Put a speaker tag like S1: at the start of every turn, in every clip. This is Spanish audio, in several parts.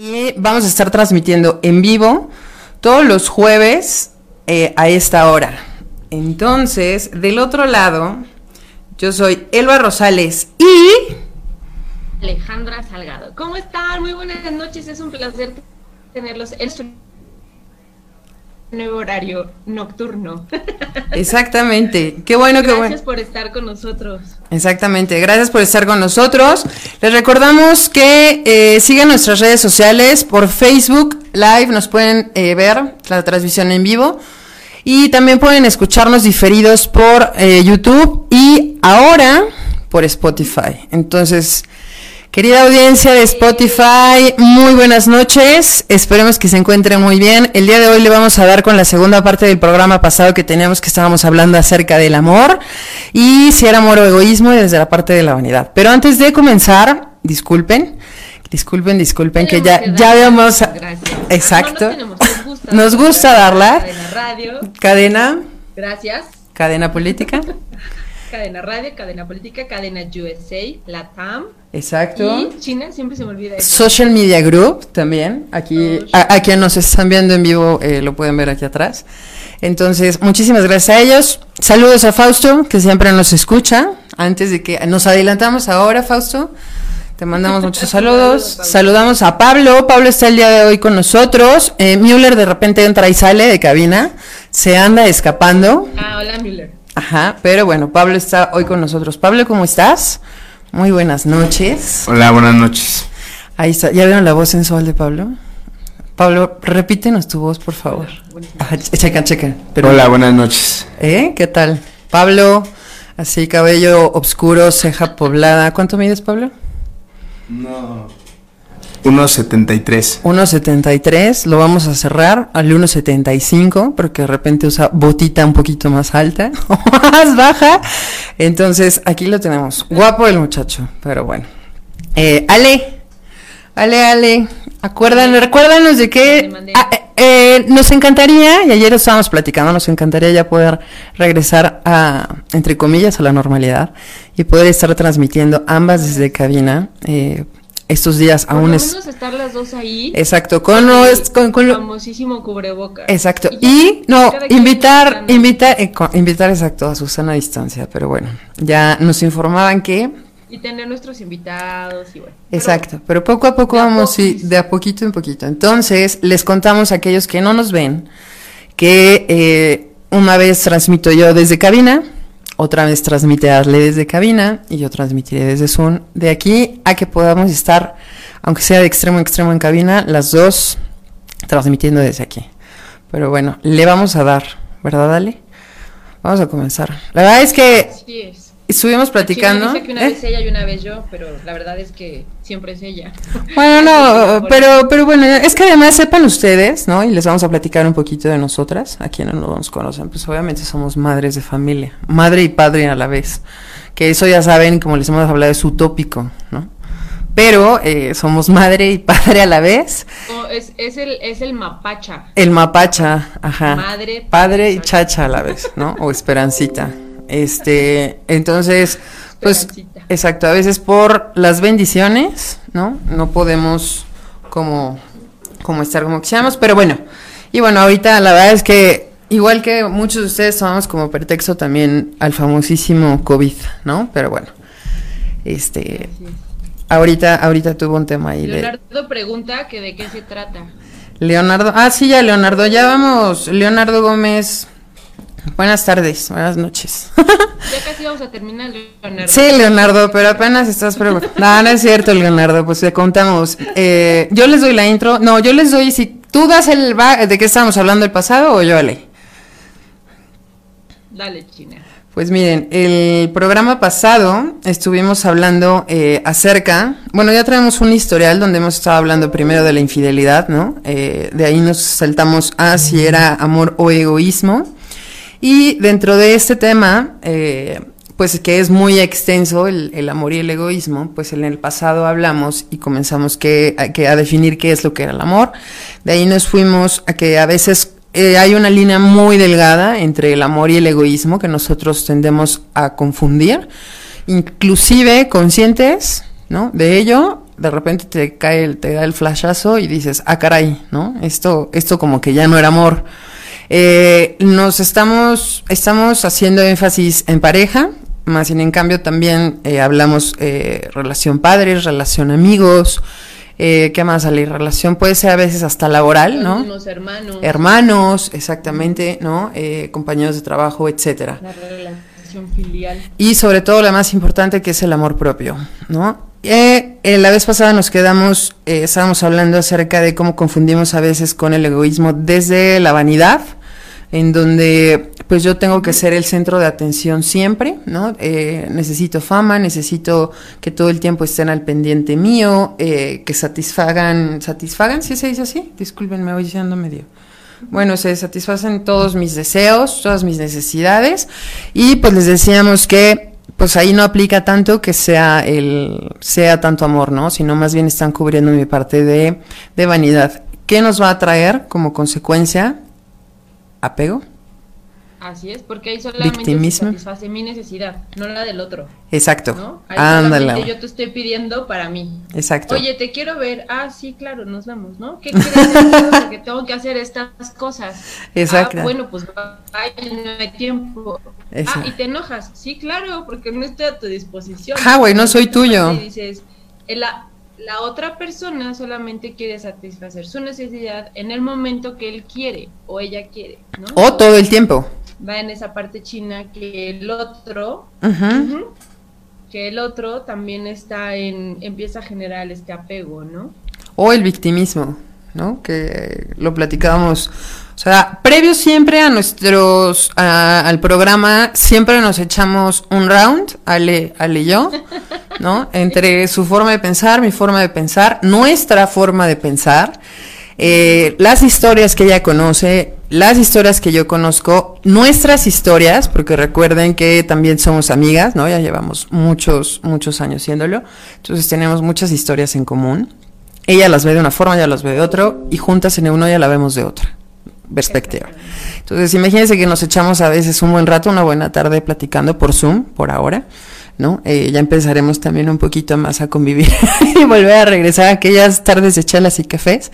S1: Y vamos a estar transmitiendo en vivo todos los jueves eh, a esta hora. Entonces, del otro lado, yo soy Elba Rosales y...
S2: Alejandra Salgado. ¿Cómo están? Muy buenas noches, es un placer tenerlos en su nuevo horario nocturno.
S1: Exactamente. Qué bueno, qué bueno.
S2: Gracias por estar con nosotros.
S1: Exactamente. Gracias por estar con nosotros. Les recordamos que eh, sigan nuestras redes sociales por Facebook Live. Nos pueden eh, ver la transmisión en vivo. Y también pueden escucharnos diferidos por eh, YouTube y ahora por Spotify. Entonces, Querida audiencia de Spotify, muy buenas noches. Esperemos que se encuentren muy bien. El día de hoy le vamos a dar con la segunda parte del programa pasado que teníamos que estábamos hablando acerca del amor y si era amor o egoísmo y desde la parte de la vanidad. Pero antes de comenzar, disculpen, disculpen, disculpen que ya ya habíamos exacto. nos, gusta, darla.
S2: Cadena radio.
S1: Cadena.
S2: Gracias.
S1: Cadena política.
S2: Cadena radio, cadena política, cadena USA, la TAM.
S1: Exacto.
S2: Y China, siempre se me olvida eso.
S1: Social Media Group también. Aquí, a, a, quien nos están viendo en vivo, eh, lo pueden ver aquí atrás. Entonces, muchísimas gracias a ellos. Saludos a Fausto, que siempre nos escucha. Antes de que nos adelantamos ahora, Fausto. Te mandamos muchos saludos. Saludamos a Pablo. Pablo está el día de hoy con nosotros. Eh, Müller de repente entra y sale de cabina. Se anda escapando.
S2: Ah, hola Müller.
S1: Ajá, pero bueno, Pablo está hoy con nosotros. Pablo, ¿cómo estás? Muy buenas noches.
S3: Hola, buenas noches.
S1: Ahí está. ¿Ya vieron la voz sensual de Pablo? Pablo, repítenos tu voz, por favor. Ajá, checa, checa.
S3: Pero, Hola, buenas noches.
S1: ¿Eh? ¿Qué tal? Pablo, así cabello oscuro, ceja poblada. ¿Cuánto mides, Pablo?
S3: No. 1.73.
S1: 1.73, lo vamos a cerrar al 1.75 porque de repente usa botita un poquito más alta o más baja. Entonces aquí lo tenemos. Guapo el muchacho, pero bueno. Eh, Ale, Ale, Ale, acuérdanos, recuérdanos de que ah, eh, eh, nos encantaría, y ayer estábamos platicando, nos encantaría ya poder regresar a, entre comillas, a la normalidad y poder estar transmitiendo ambas desde cabina. Eh, estos días
S2: Por
S1: aún
S2: lo
S1: es
S2: menos estar las dos ahí.
S1: exacto con los con, con
S2: el
S1: lo-
S2: famosísimo cubreboca.
S1: exacto y no invitar invitar eh, invitar exacto a Susana a distancia pero bueno ya nos informaban que
S2: Y tener nuestros invitados y bueno.
S1: exacto pero poco a poco vamos sí, de a poquito en poquito entonces les contamos a aquellos que no nos ven que eh, una vez transmito yo desde cabina otra vez transmite Arle desde cabina y yo transmitiré desde Zoom. De aquí a que podamos estar, aunque sea de extremo a extremo en cabina, las dos transmitiendo desde aquí. Pero bueno, le vamos a dar, ¿verdad, Ale? Vamos a comenzar. La verdad es que. Estuvimos platicando.
S2: Dice que una
S1: ¿eh?
S2: vez ella y una vez yo, pero la verdad es que siempre es ella.
S1: Bueno, no, pero, pero bueno, es que además sepan ustedes, ¿no? Y les vamos a platicar un poquito de nosotras, a quienes no nos conocen, pues obviamente somos madres de familia, madre y padre a la vez, que eso ya saben, como les hemos hablado, es utópico, ¿no? Pero eh, somos madre y padre a la vez,
S2: No, es, es, el, es el mapacha.
S1: el mapacha, ajá,
S2: Madre,
S1: padre y
S2: chacha
S1: a la vez, ¿no? O esperancita. Este, entonces, pues, exacto, a veces por las bendiciones, ¿no? No podemos como, como estar como quisiéramos, pero bueno, y bueno, ahorita la verdad es que, igual que muchos de ustedes tomamos como pretexto también al famosísimo COVID, ¿no? Pero bueno, este,
S2: es.
S1: ahorita, ahorita tuvo un tema ahí de...
S2: Leonardo pregunta que de qué se trata.
S1: Leonardo, ah, sí, ya Leonardo, ya vamos. Leonardo Gómez, buenas tardes, buenas noches.
S2: Ya casi vamos a terminar, Leonardo.
S1: sí, Leonardo, pero apenas estás preguntando. No, no es cierto, Leonardo, pues te contamos. Eh, yo les doy la intro, no, yo les doy, si tú das el, ¿de qué estábamos hablando el pasado o yo le?
S2: Dale, China.
S1: Pues miren, el programa pasado estuvimos hablando eh, acerca, bueno, ya traemos un historial donde hemos estado hablando primero de la infidelidad, ¿no? Eh, de ahí nos saltamos a si era amor o egoísmo. Y dentro de este tema, eh, pues que es muy extenso el, el amor y el egoísmo, pues en el pasado hablamos y comenzamos que, a, que a definir qué es lo que era el amor. De ahí nos fuimos a que a veces eh, hay una línea muy delgada entre el amor y el egoísmo que nosotros tendemos a confundir, inclusive conscientes, ¿no? De ello de repente te cae, el, te da el flashazo y dices, ah, caray, ¿no? Esto, esto como que ya no era amor. Eh, nos estamos, estamos haciendo énfasis en pareja, más bien en cambio también eh, hablamos eh, relación padres, relación amigos, eh, ¿qué más sale? Relación puede ser a veces hasta laboral, ¿no?
S2: Los hermanos.
S1: Hermanos, exactamente, ¿no? Eh, compañeros de trabajo, etcétera.
S2: La relación filial.
S1: Y sobre todo la más importante que es el amor propio, ¿no? Eh, eh, la vez pasada nos quedamos, eh, estábamos hablando acerca de cómo confundimos a veces con el egoísmo desde la vanidad, en donde pues yo tengo que ser el centro de atención siempre, ¿no? Eh, necesito fama, necesito que todo el tiempo estén al pendiente mío, eh, que satisfagan, satisfagan, si se dice así, disculpen, me voy diciendo medio. Bueno, se satisfacen todos mis deseos, todas mis necesidades, y pues les decíamos que pues ahí no aplica tanto que sea el sea tanto amor, ¿no? Sino más bien están cubriendo mi parte de, de vanidad. ¿Qué nos va a traer como consecuencia? Apego.
S2: Así es, porque ahí solamente
S1: Victimismo.
S2: se satisface mi necesidad, no la del otro.
S1: Exacto.
S2: ¿no? Ahí
S1: Ándale.
S2: solamente yo te estoy pidiendo para mí.
S1: Exacto.
S2: Oye, te quiero ver. Ah, sí, claro, nos vemos, ¿no? ¿Qué quieres hacer? Porque tengo que hacer estas cosas.
S1: Exacto.
S2: Ah, bueno, pues vaya, no hay tiempo.
S1: Exacto.
S2: Ah, y te enojas. Sí, claro, porque no estoy a tu disposición.
S1: Ah, güey, no soy tuyo.
S2: Y dices, eh, la, otra persona solamente quiere satisfacer su necesidad en el momento que él quiere o ella quiere, ¿no?
S1: O todo el tiempo.
S2: Va en esa parte china que el otro que el otro también está en, empieza a generar este apego, ¿no?
S1: O el victimismo, ¿no? Que lo platicábamos. O sea, previo siempre a nuestros, al programa, siempre nos echamos un round, Ale, Ale y yo, ¿no? Entre su forma de pensar, mi forma de pensar, nuestra forma de pensar, eh, las historias que ella conoce, las historias que yo conozco, nuestras historias, porque recuerden que también somos amigas, ¿no? Ya llevamos muchos, muchos años siéndolo, entonces tenemos muchas historias en común. Ella las ve de una forma, ella las ve de otro, y juntas en uno ya la vemos de otra perspectiva. Entonces, imagínense que nos echamos a veces un buen rato, una buena tarde platicando por Zoom, por ahora, ¿no? Eh, ya empezaremos también un poquito más a convivir y volver a regresar a aquellas tardes de chelas y cafés.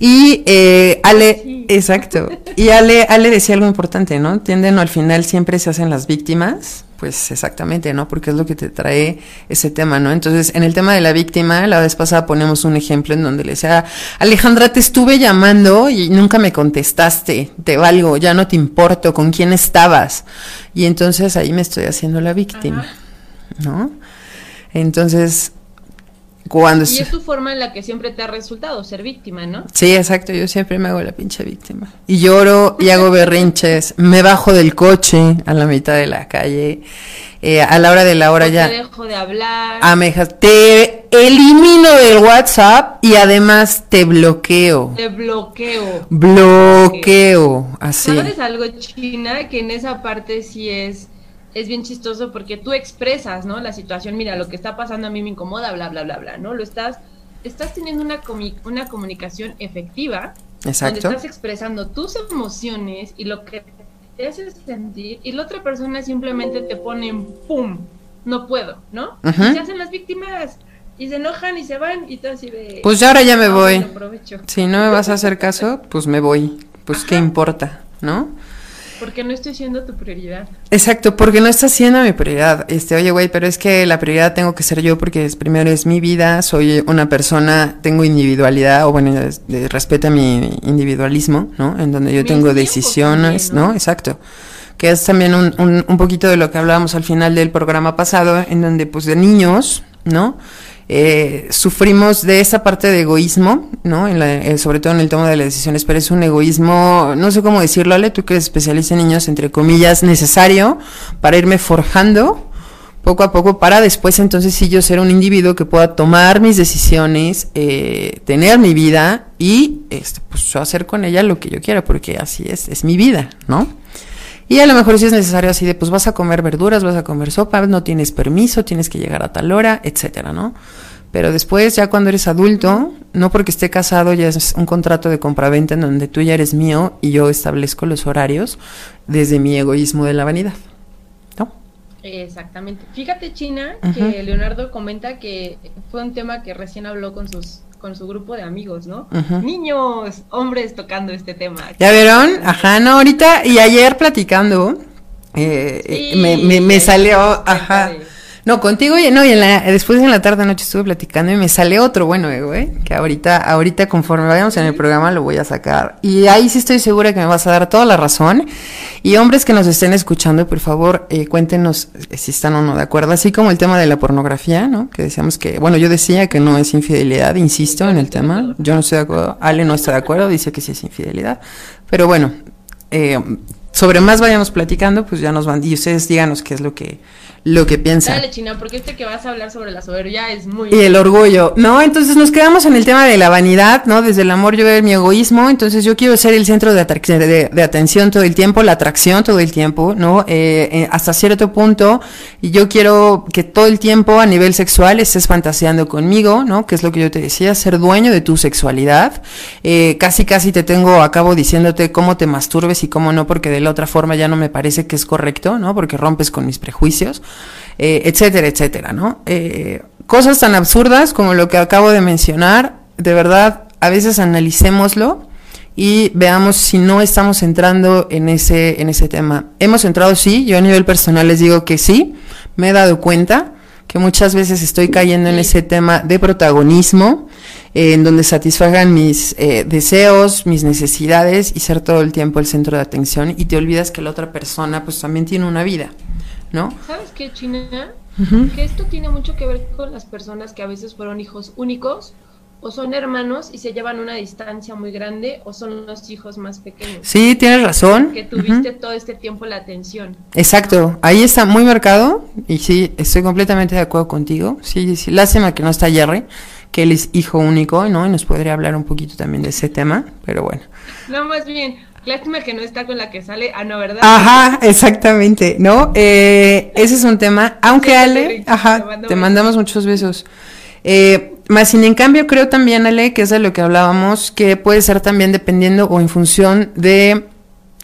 S1: Y eh, Ale, exacto, y Ale, Ale decía algo importante, ¿no? Tienden al final siempre se hacen las víctimas, pues exactamente, ¿no? Porque es lo que te trae ese tema, ¿no? Entonces, en el tema de la víctima, la vez pasada ponemos un ejemplo en donde le decía, Alejandra, te estuve llamando y nunca me contestaste, te valgo, ya no te importo, ¿con quién estabas? Y entonces ahí me estoy haciendo la víctima,
S2: Ajá.
S1: ¿no? Entonces, cuando...
S2: Y es tu forma en la que siempre te ha resultado ser víctima, ¿no?
S1: Sí, exacto, yo siempre me hago la pinche víctima. Y lloro y hago berrinches, me bajo del coche a la mitad de la calle, eh, a la hora de la hora
S2: O
S1: ya...
S2: Te dejo de hablar.
S1: Amejas, te elimino del WhatsApp y además te bloqueo.
S2: Te bloqueo.
S1: Bloqueo, así.
S2: ¿Sabes algo, China? Que en esa parte sí es, es bien chistoso porque tú expresas, ¿no? La situación, mira, lo que está pasando a mí me incomoda, bla, bla, bla, bla, ¿no? Lo estás, estás teniendo una, una comunicación efectiva.
S1: Exacto.
S2: Donde estás expresando tus emociones y lo que te hace sentir y la otra persona simplemente te pone en pum, no puedo, ¿no? Y se hacen las víctimas y se enojan y se van y todo así de...
S1: Pues ya ahora ya me
S2: "Ah,
S1: voy.
S2: aprovecho".
S1: Si no me vas a hacer caso, pues me voy. Pues qué importa, ¿no?
S2: Porque no estoy siendo tu prioridad.
S1: Exacto, porque no está siendo mi prioridad. Este, oye, güey, pero es que la prioridad tengo que ser yo porque es, primero es mi vida, soy una persona, tengo individualidad, o bueno, respeta mi individualismo, ¿no? En donde yo
S2: Mis
S1: tengo decisiones,
S2: también,
S1: ¿no?
S2: ¿no?
S1: Exacto. Que es también un, un, un poquito de lo que hablábamos al final del programa pasado, en donde pues de niños, ¿no? Eh, sufrimos de esa parte de egoísmo, ¿no? En la- eh, sobre todo en el tema de las decisiones, pero es un egoísmo, no sé cómo decirlo, Ale, tú que eres especialista en niños, entre comillas, necesario para irme forjando poco a poco para después entonces sí yo ser un individuo que pueda tomar mis decisiones, eh, tener mi vida y este, pues hacer con ella lo que yo quiera, porque así es, es mi vida, ¿no? Y a lo mejor si es necesario así de, pues vas a comer verduras, vas a comer sopa, no tienes permiso, tienes que llegar a tal hora, etcétera, ¿no? Pero después, ya cuando eres adulto, no porque esté casado, ya es un contrato de compraventa en donde tú ya eres mío y yo establezco los horarios desde mi egoísmo de la vanidad.
S2: Exactamente. Fíjate, China, que Leonardo comenta que fue un tema que recién habló con sus con su grupo de amigos, ¿no? Niños, hombres tocando este tema.
S1: ¿Ya vieron? Ajá, no, ahorita y ayer platicando, eh, eh me, me, me, salió, ajá. No, contigo y no, y en la, después en la tarde noche estuve platicando y me sale otro bueno, eh, que ahorita, ahorita conforme vayamos en el programa lo voy a sacar. Y ahí sí estoy segura que me vas a dar toda la razón. Y hombres que nos estén escuchando, por favor, eh, cuéntenos si están o no de acuerdo. Así como el tema de la pornografía, ¿no? Que decíamos que, bueno, yo decía que no es infidelidad, insisto en el tema. Yo no estoy de acuerdo. Ale no está de acuerdo, dice que sí es infidelidad. Pero bueno, eh, sobre más vayamos platicando, pues ya nos van, y ustedes díganos qué es lo que, lo que piensa.
S2: Dale, China, porque este que vas a hablar sobre la soberbia es muy...
S1: Y el orgullo, ¿no? Entonces nos quedamos en el tema de la vanidad, ¿no? Desde el amor yo veo mi egoísmo, entonces yo quiero ser el centro de, de, de atención todo el tiempo, la atracción todo el tiempo, ¿no? Eh, eh, hasta cierto punto, y yo quiero que todo el tiempo a nivel sexual estés fantaseando conmigo, ¿no? Que es lo que yo te decía, ser dueño de tu sexualidad. Eh, casi, casi te tengo a cabo diciéndote cómo te masturbes y cómo no, porque de la otra forma ya no me parece que es correcto, ¿no? Porque rompes con mis prejuicios. Eh, etcétera, etcétera, ¿no? Eh, cosas tan absurdas como lo que acabo de mencionar, de verdad, a veces analicémoslo y veamos si no estamos entrando en ese, en ese tema. Hemos entrado, sí, yo a nivel personal les digo que sí, me he dado cuenta que muchas veces estoy cayendo en ese tema de protagonismo, eh, en donde satisfagan mis deseos, mis necesidades y ser todo el tiempo el centro de atención y te olvidas que la otra persona pues también tiene una vida. ¿No?
S2: ¿Sabes qué, China? Que esto tiene mucho que ver con las personas que a veces fueron hijos únicos o son hermanos y se llevan una distancia muy grande o son los hijos más pequeños.
S1: Sí, tienes razón.
S2: Que tuviste todo este tiempo la atención.
S1: Exacto, ahí está muy marcado y sí, estoy completamente de acuerdo contigo. Sí, sí, lástima que no está Jerry, que él es hijo único, ¿no? Y nos podría hablar un poquito también de ese tema, pero bueno.
S2: No, más bien, Lástima que no está con la que sale, ah, no, ¿verdad?
S1: Ajá, exactamente, ¿no? Eh, ese es un tema, aunque Ale, ajá, te mandamos muchos besos. Eh, más sin en cambio creo también, Ale, que es de lo que hablábamos, que puede ser también dependiendo o en función de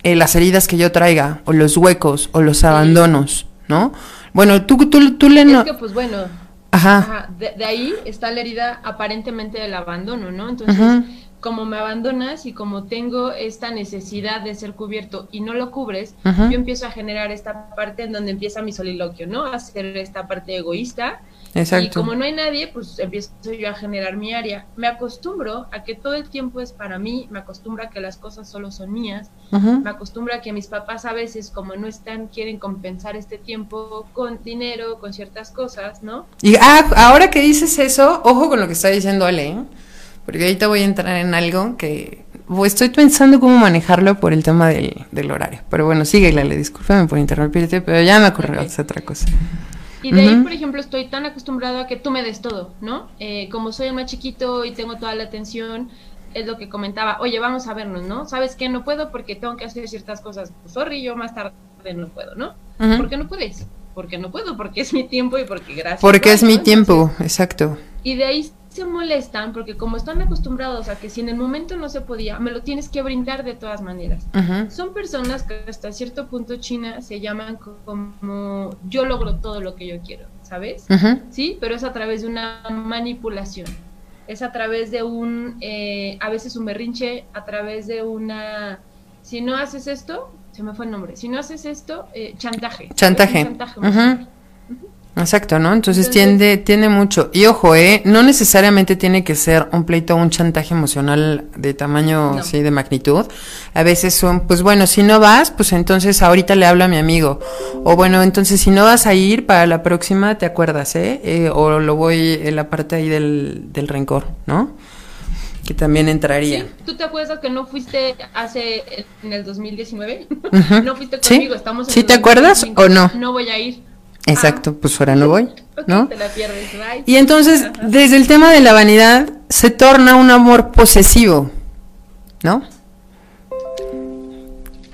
S1: eh, las heridas que yo traiga, o los huecos, o los abandonos, ¿no? Bueno, tú, tú, tú le
S2: no... Es que, pues bueno, ajá. De, ahí está la herida aparentemente del abandono, ¿no? Entonces como me abandonas y como tengo esta necesidad de ser cubierto y no lo cubres, yo empiezo a generar esta parte en donde empieza mi soliloquio, ¿no? A hacer esta parte egoísta. Exacto. Y como no hay nadie, pues empiezo yo a generar mi área. Me acostumbro a que todo el tiempo es para mí, me acostumbro a que las cosas solo son mías, me acostumbro a que mis papás a veces, como no están, quieren compensar este tiempo con dinero, con ciertas cosas, ¿no?
S1: Y ah, ahora que dices eso, ojo con lo que está diciendo Ale, ¿eh? Porque ahorita voy a entrar en algo que estoy pensando cómo manejarlo por el tema del, horario. Pero bueno, sigue, le discúlpame por interrumpirte, pero ya me ocurrió otra cosa.
S2: Y de ahí, por ejemplo, estoy tan acostumbrado a que tú me des todo, ¿no? Eh, como soy el más chiquito y tengo toda la atención, es lo que comentaba, oye, vamos a vernos, ¿no? ¿Sabes qué? No puedo porque tengo que hacer ciertas cosas. Pues, sorry, yo más tarde no puedo, ¿no? ¿Por qué no puedes? Porque no puedo, porque es mi tiempo y porque gracias.
S1: Porque es mi tiempo, exacto.
S2: Y de ahí se molestan porque como están acostumbrados a que si en el momento no se podía, me lo tienes que brindar de todas maneras. Son personas que hasta cierto punto China se llaman como yo logro todo lo que yo quiero, ¿sabes? Sí, pero es a través de una manipulación. Es a través de un, eh, a veces un berrinche, a través de una, si no haces esto, se me fue el nombre, si no haces esto, eh, chantaje.
S1: Chantaje. chantaje Exacto, ¿no? Entonces, tiende, tiene mucho. Y ojo, ¿eh? No necesariamente tiene que ser un pleito o un chantaje emocional de tamaño, sí, de magnitud. A veces son, pues bueno, si no vas, pues entonces ahorita le hablo a mi amigo. O bueno, entonces si no vas a ir para la próxima, te acuerdas, ¿eh? eh o lo voy en la parte ahí del, del rencor, ¿no? Que también entraría.
S2: ¿Tú te acuerdas que no fuiste hace, en el 2019? no fuiste conmigo, estamos
S1: en ¿Sí te acuerdas o no?
S2: No voy a ir.
S1: Exacto, pues ahora no voy, ¿no? Y entonces, desde el tema de la vanidad, se torna un amor posesivo, ¿no?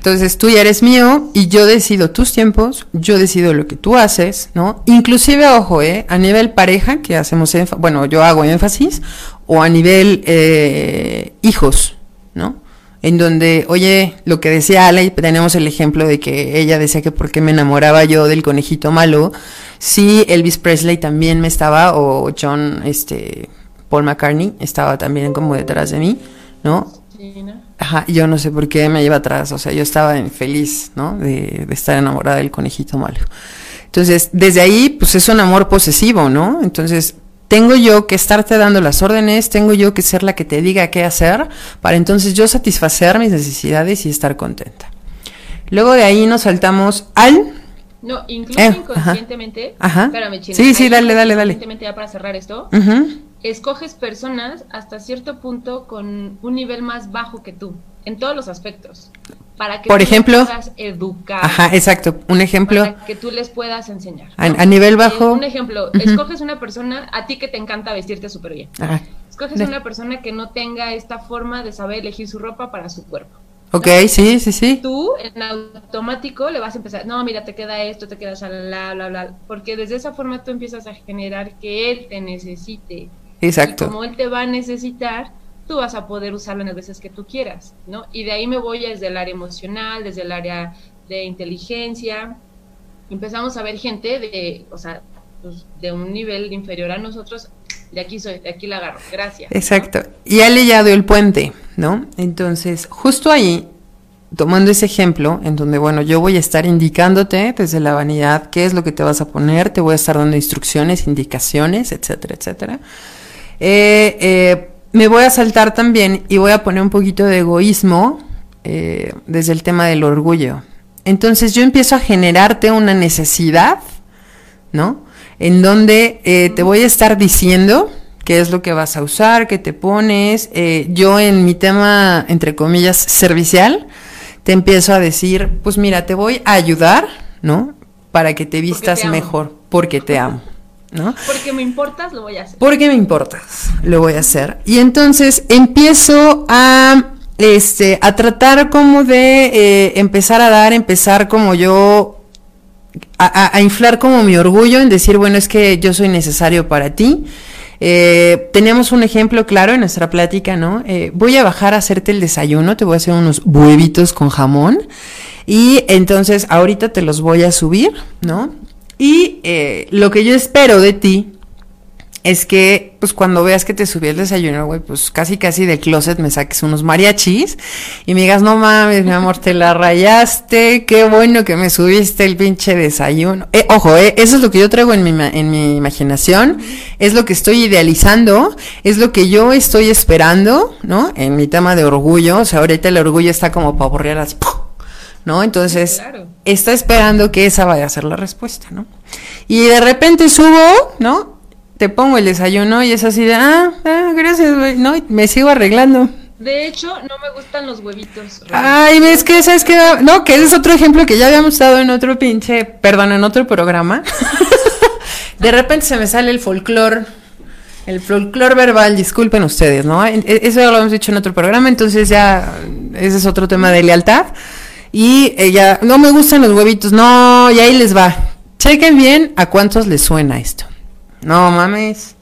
S1: Entonces tú ya eres mío y yo decido tus tiempos, yo decido lo que tú haces, ¿no? Inclusive, ojo, ¿eh? A nivel pareja, que hacemos, bueno, yo hago énfasis, o a nivel eh, hijos, ¿no? en donde, oye, lo que decía Ale, tenemos el ejemplo de que ella decía que por qué me enamoraba yo del conejito malo, si Elvis Presley también me estaba, o John, este, Paul McCartney estaba también como detrás de mí, ¿no? Ajá, yo no sé por qué me lleva atrás, o sea, yo estaba feliz, ¿no? De, de estar enamorada del conejito malo. Entonces, desde ahí, pues es un amor posesivo, ¿no? Entonces, tengo yo que estarte dando las órdenes, tengo yo que ser la que te diga qué hacer, para entonces yo satisfacer mis necesidades y estar contenta. Luego de ahí nos saltamos al...
S2: No, incluso eh, inconscientemente,
S1: ajá, espérame, China, sí, sí, dale, dale, dale.
S2: Ya para cerrar esto, escoges personas hasta cierto punto con un nivel más bajo que tú, en todos los aspectos para que
S1: Por
S2: tú
S1: ejemplo,
S2: puedas educar.
S1: Ajá, exacto. Un ejemplo.
S2: Para que tú les puedas enseñar.
S1: A, nivel bajo.
S2: un ejemplo, escoges una persona, a ti que te encanta vestirte súper bien. Ajá. Escoges una persona que no tenga esta forma de saber elegir su ropa para su cuerpo.
S1: Ok, sí, sí, sí.
S2: Tú en automático le vas a empezar, no, mira, te queda esto, te queda bla, bla, bla, porque desde esa forma tú empiezas a generar que él te necesite.
S1: Exacto.
S2: Y como él te va a necesitar, tú vas a poder usarlo en las veces que tú quieras, ¿no? Y de ahí me voy desde el área emocional, desde el área de inteligencia. Empezamos a ver gente de, o sea, pues, de un nivel inferior a nosotros. De aquí soy, de aquí la agarro. Gracias.
S1: Exacto. Y ha leyado el puente, ¿no? Entonces, justo ahí, tomando ese ejemplo, en donde, bueno, yo voy a estar indicándote desde la vanidad qué es lo que te vas a poner, te voy a estar dando instrucciones, indicaciones, etcétera, etcétera. Eh, eh, me voy a saltar también y voy a poner un poquito de egoísmo eh, desde el tema del orgullo. Entonces yo empiezo a generarte una necesidad, ¿no? En donde te voy a estar diciendo qué es lo que vas a usar, qué te pones. Yo en mi tema, entre comillas, servicial, te empiezo a decir, pues mira, te voy a ayudar, ¿no? Para que te vistas mejor, porque te amo. ¿No?
S2: Porque me importas, lo voy a hacer.
S1: Porque me importas, lo voy a hacer. Y entonces empiezo a, este, a tratar como de eh, empezar a dar, empezar como yo, a, inflar como mi orgullo en decir, bueno, es que yo soy necesario para ti. Eh, tenemos un ejemplo claro en nuestra plática, ¿no? Eh, voy a bajar a hacerte el desayuno, te voy a hacer unos huevitos con jamón y entonces ahorita te los voy a subir, ¿no? Y eh, lo que yo espero de ti es que, pues cuando veas que te subí el desayuno, güey, pues casi casi del closet me saques unos mariachis y me digas, no mames, mi amor, te la rayaste, qué bueno que me subiste el pinche desayuno. Eh, ojo, eh, eso es lo que yo traigo en mi, en mi imaginación, es lo que estoy idealizando, es lo que yo estoy esperando, ¿no? En mi tema de orgullo, o sea, ahorita el orgullo está como para borrar así, ¿no? Entonces, está esperando que esa vaya a ser la respuesta, ¿no? Y de repente subo, ¿no? Te pongo el desayuno y es así de, ah, ah gracias, güey, ¿no? Y me sigo arreglando.
S2: De hecho, no me gustan los huevitos.
S1: Ay, ves que sabes que no, que ese es otro ejemplo que ya habíamos dado en otro pinche, perdón, en otro programa. de repente se me sale el folclor, el folclor verbal, disculpen ustedes, ¿no? E, eso ya lo hemos dicho en otro programa, entonces ya ese es otro tema de lealtad. Y ella, no me gustan los huevitos, no, y ahí les va. Chequen bien a cuántos les suena esto. No mames.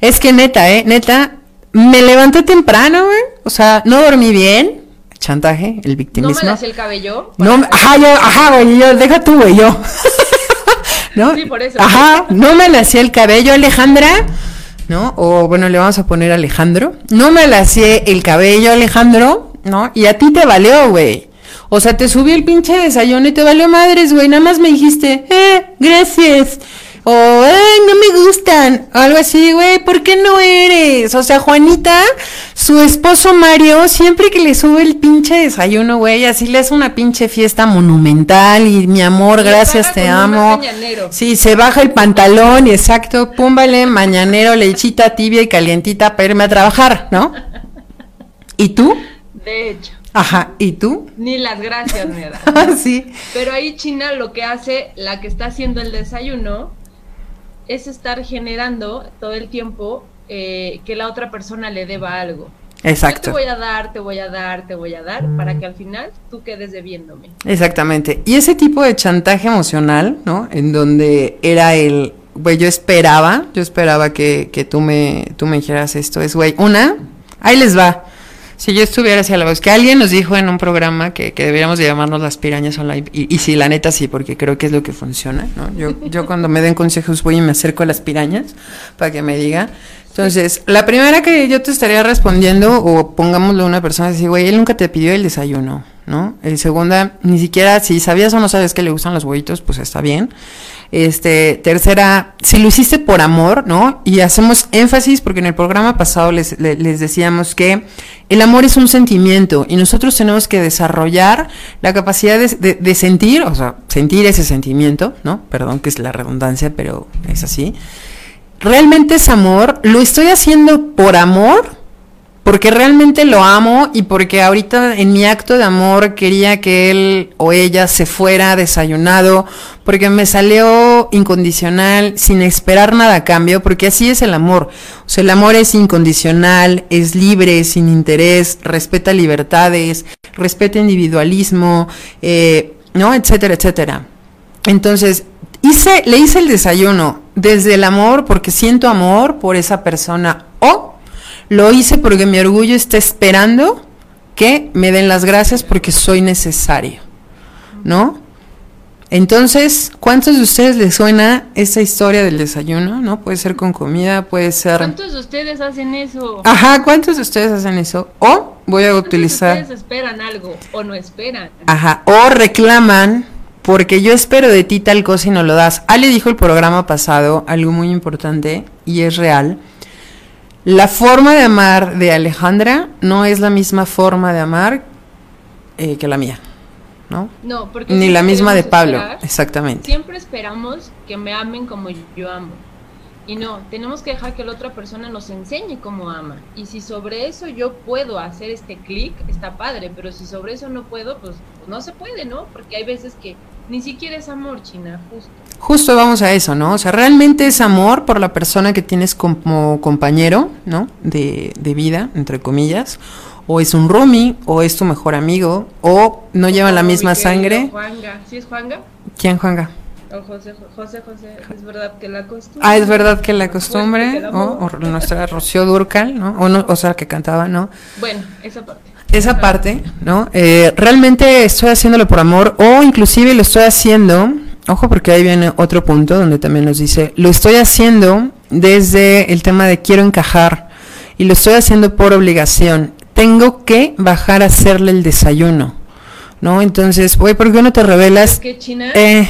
S1: Es que neta, eh, neta, me levanté temprano, güey. O sea, no dormí bien. Chantaje, el victimismo.
S2: ¿No me hacía el cabello?
S1: No, ajá, yo, ajá, güey, yo, deja tú, güey, yo.
S2: ¿No? Sí, por eso.
S1: Ajá, no me hacía el cabello, Alejandra. ¿No? O bueno, le vamos a poner Alejandro. No me hacía el cabello, Alejandro. ¿No? Y a ti te valió, güey. O sea, te subí el pinche desayuno y te valió madres, güey. Nada más me dijiste, eh, gracias. O, eh, no me gustan. O algo así, güey, ¿por qué no eres? O sea, Juanita, su esposo Mario, siempre que le sube el pinche desayuno, güey, así le hace una pinche fiesta monumental y mi amor, gracias, te amo. Sí, se baja el pantalón y exacto, púmbale, mañanero, lechita tibia y calientita para irme a trabajar, ¿no? ¿Y tú?
S2: De hecho.
S1: Ajá, ¿y tú?
S2: Ni las gracias me da.
S1: Ah, sí.
S2: Pero ahí China lo que hace, la que está haciendo el desayuno, es estar generando todo el tiempo eh, que la otra persona le deba algo.
S1: Exacto.
S2: te voy a dar, te voy a dar, te voy a dar, para que al final tú quedes debiéndome.
S1: Exactamente. Y ese tipo de chantaje emocional, ¿no? En donde era el, güey, yo esperaba, yo esperaba que, que tú, me, tú me dijeras esto, es, güey, una, ahí les va Si yo estuviera hacia la voz, que alguien nos dijo en un programa que, que deberíamos de llamarnos las pirañas online, y, y sí, la neta sí, porque creo que es lo que funciona, ¿no? Yo, yo cuando me den consejos voy y me acerco a las pirañas para que me diga. Entonces, la primera que yo te estaría respondiendo, o pongámoslo a una persona así, güey, él nunca te pidió el desayuno, ¿no? El segunda, ni siquiera, si sabías o no sabes que le gustan los huevitos, pues está bien. Este, tercera, si lo hiciste por amor, ¿no? Y hacemos énfasis porque en el programa pasado les, le- les decíamos que el amor es un sentimiento y nosotros tenemos que desarrollar la capacidad de, de- de sentir, o sea, sentir ese sentimiento, ¿no? Perdón que es la redundancia, pero es así. ¿Realmente es amor? ¿Lo estoy haciendo por amor? Porque realmente lo amo y porque ahorita en mi acto de amor quería que él o ella se fuera desayunado, porque me salió incondicional, sin esperar nada a cambio, porque así es el amor. O sea, el amor es incondicional, es libre, sin interés, respeta libertades, respeta individualismo, eh, ¿no? Etcétera, etcétera. Entonces, hice, le hice el desayuno desde el amor, porque siento amor por esa persona, lo hice porque mi orgullo está esperando que me den las gracias porque soy necesario, ¿no? Entonces, ¿cuántos de ustedes les suena esa historia del desayuno? ¿No? Puede ser con comida, puede ser...
S2: ¿Cuántos de ustedes hacen eso?
S1: Ajá, ¿cuántos de ustedes hacen eso? O voy a
S2: ¿Cuántos de
S1: utilizar...
S2: ustedes esperan algo o no esperan?
S1: Ajá, o reclaman porque yo espero de ti tal cosa y no lo das. Ale dijo el programa pasado algo muy importante y es real. La forma de amar de Alejandra no es la misma forma de amar eh, que la mía, ¿no?
S2: No, porque
S1: Ni la misma de Pablo,
S2: esperar-
S1: exactamente.
S2: Siempre esperamos que me amen como yo amo. Y no, tenemos que dejar que la otra persona nos enseñe cómo ama. Y si sobre eso yo puedo hacer este clic, está padre, pero si sobre eso no puedo, pues no se puede, ¿no? Porque hay veces que ni siquiera es amor, China, justo.
S1: Justo vamos a eso, ¿no? O sea, realmente es amor por la persona que tienes como compañero, ¿no? De, de vida, entre comillas. O es un roomie, o es tu mejor amigo, o no llevan la
S2: Como
S1: misma sangre.
S2: Juanga, ¿sí es Juanga?
S1: ¿Quién, Juanga?
S2: O José, José, José, es verdad que la costumbre.
S1: Ah, es verdad que la costumbre, o nuestra Rocío Durcal, ¿no? O, no, o sea, que cantaba, ¿no?
S2: Bueno, esa parte.
S1: Esa parte, ¿no? Eh, realmente estoy haciéndolo por amor, o inclusive lo estoy haciendo, ojo porque ahí viene otro punto donde también nos dice, lo estoy haciendo desde el tema de quiero encajar, y lo estoy haciendo por obligación. Tengo que bajar a hacerle el desayuno, ¿no? Entonces, güey, ¿por qué no te revelas?
S2: Que China,
S1: Eh,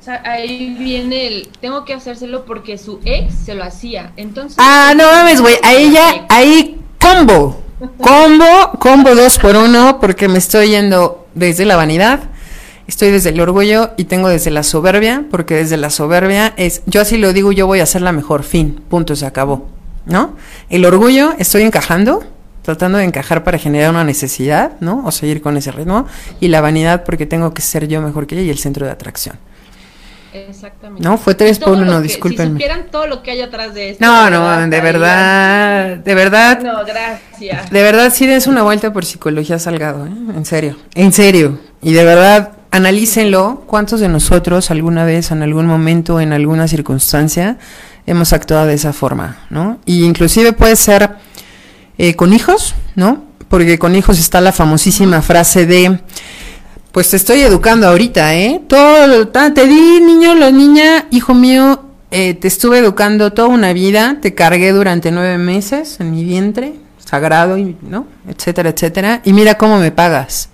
S2: o sea, ahí viene el, tengo que hacérselo porque su ex se lo hacía. Entonces.
S1: Ah, no mames, güey. A ella, ahí combo. Combo, combo dos por uno, porque me estoy yendo desde la vanidad, estoy desde el orgullo y tengo desde la soberbia, porque desde la soberbia es, yo así lo digo, yo voy a ser la mejor, fin, punto, se acabó. ¿No? El orgullo, estoy encajando, tratando de encajar para generar una necesidad, ¿no? O seguir con ese ritmo. Y la vanidad, porque tengo que ser yo mejor que ella y el centro de atracción.
S2: Exactamente.
S1: No, fue tres por uno, discúlpenme.
S2: Si supieran todo lo que hay atrás de esto.
S1: No, no, de
S2: estarían-
S1: verdad, de verdad,
S2: No, gracias.
S1: De verdad, sí des una vuelta por psicología salgado, ¿eh? En serio, en serio. Y de verdad, analícenlo. ¿Cuántos de nosotros alguna vez, en algún momento, en alguna circunstancia, hemos actuado de esa forma, ¿no? Y inclusive puede ser eh, con hijos, ¿no? Porque con hijos está la famosísima frase de, pues te estoy educando ahorita, ¿eh? Todo, te di, niño, la niña, hijo mío, eh, te estuve educando toda una vida, te cargué durante nueve meses en mi vientre, sagrado, y, ¿no? Etcétera, etcétera. Y mira cómo me pagas.